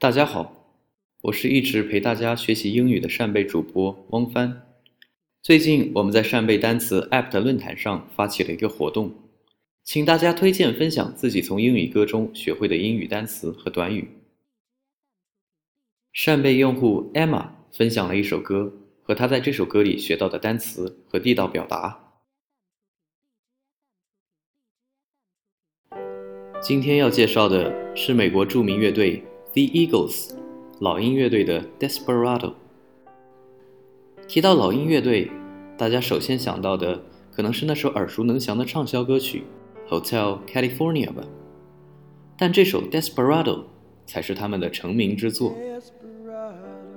大家好，我是一直陪大家学习英语的扇贝主播汪帆。最近我们在扇贝单词 App 的论坛上发起了一个活动，请大家推荐分享自己从英语歌中学会的英语单词和短语。扇贝用户 Emma 分享了一首歌和她在这首歌里学到的单词和地道表达。今天要介绍的是美国著名乐队。The Eagles，老鹰乐队的《Desperado》。提到老鹰乐队，大家首先想到的可能是那首耳熟能详的畅销歌曲《Hotel California》吧。但这首《Desperado》才是他们的成名之作。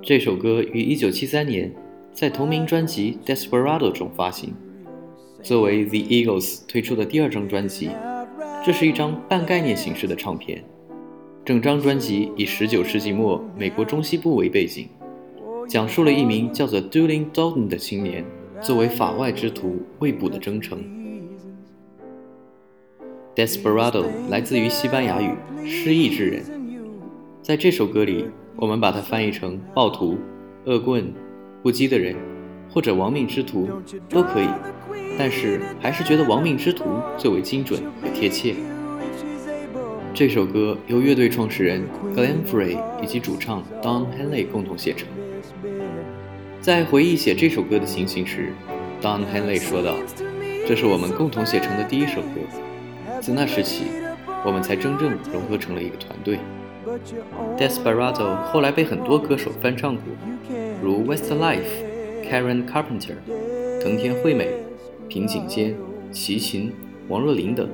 这首歌于1973年在同名专辑《Desperado》中发行，作为 The Eagles 推出的第二张专辑，这是一张半概念形式的唱片。整张专辑以19世纪末美国中西部为背景，讲述了一名叫做 Duling Dalton 的青年作为法外之徒未捕的征程。Desperado 来自于西班牙语“失意之人”。在这首歌里，我们把它翻译成暴徒、恶棍、不羁的人，或者亡命之徒都可以，但是还是觉得亡命之徒最为精准和贴切。这首歌由乐队创始人 Glen Frey 以及主唱 Don Henley 共同写成。在回忆写这首歌的情形时，Don Henley 说道：“这是我们共同写成的第一首歌。自那时起，我们才真正融合成了一个团队。” Desperado 后来被很多歌手翻唱过，如 Westlife、Karen Carpenter、藤田惠美、平井坚、齐秦、王若琳等。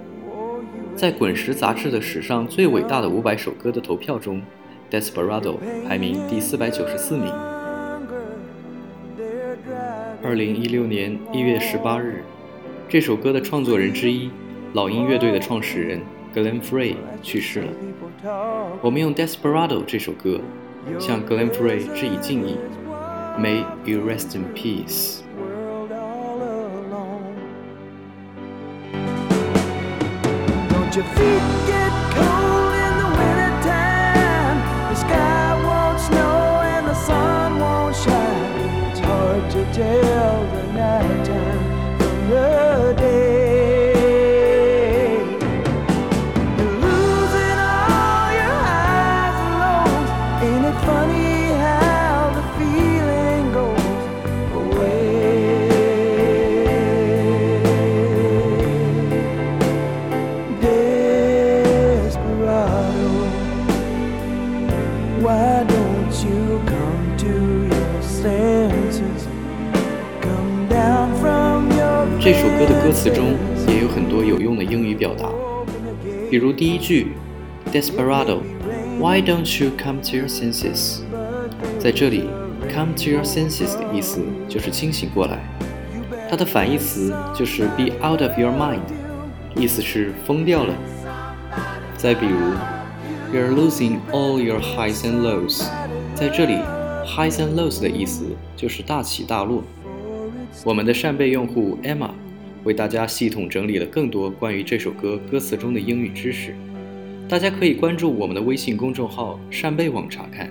在《滚石》杂志的史上最伟大的五百首歌的投票中，《Desperado》排名第四百九十四名。二零一六年一月十八日，这首歌的创作人之一，老鹰乐队的创始人 Glenn Frey 去世了。我们用《Desperado》这首歌向 Glenn Frey 致以敬意。May you rest in peace. Your feet get cold in the wintertime. The sky won't snow and the sun won't shine. It's hard to tell the nighttime from 这首歌的歌词中也有很多有用的英语表达，比如第一句 Desperado, why don't you come to your senses？在这里，come to your senses 的意思就是清醒过来，它的反义词就是 be out of your mind，意思是疯掉了。再比如。You're losing all your highs and lows。在这里，highs and lows 的意思就是大起大落。我们的扇贝用户 Emma 为大家系统整理了更多关于这首歌歌词中的英语知识，大家可以关注我们的微信公众号“扇贝网”查看。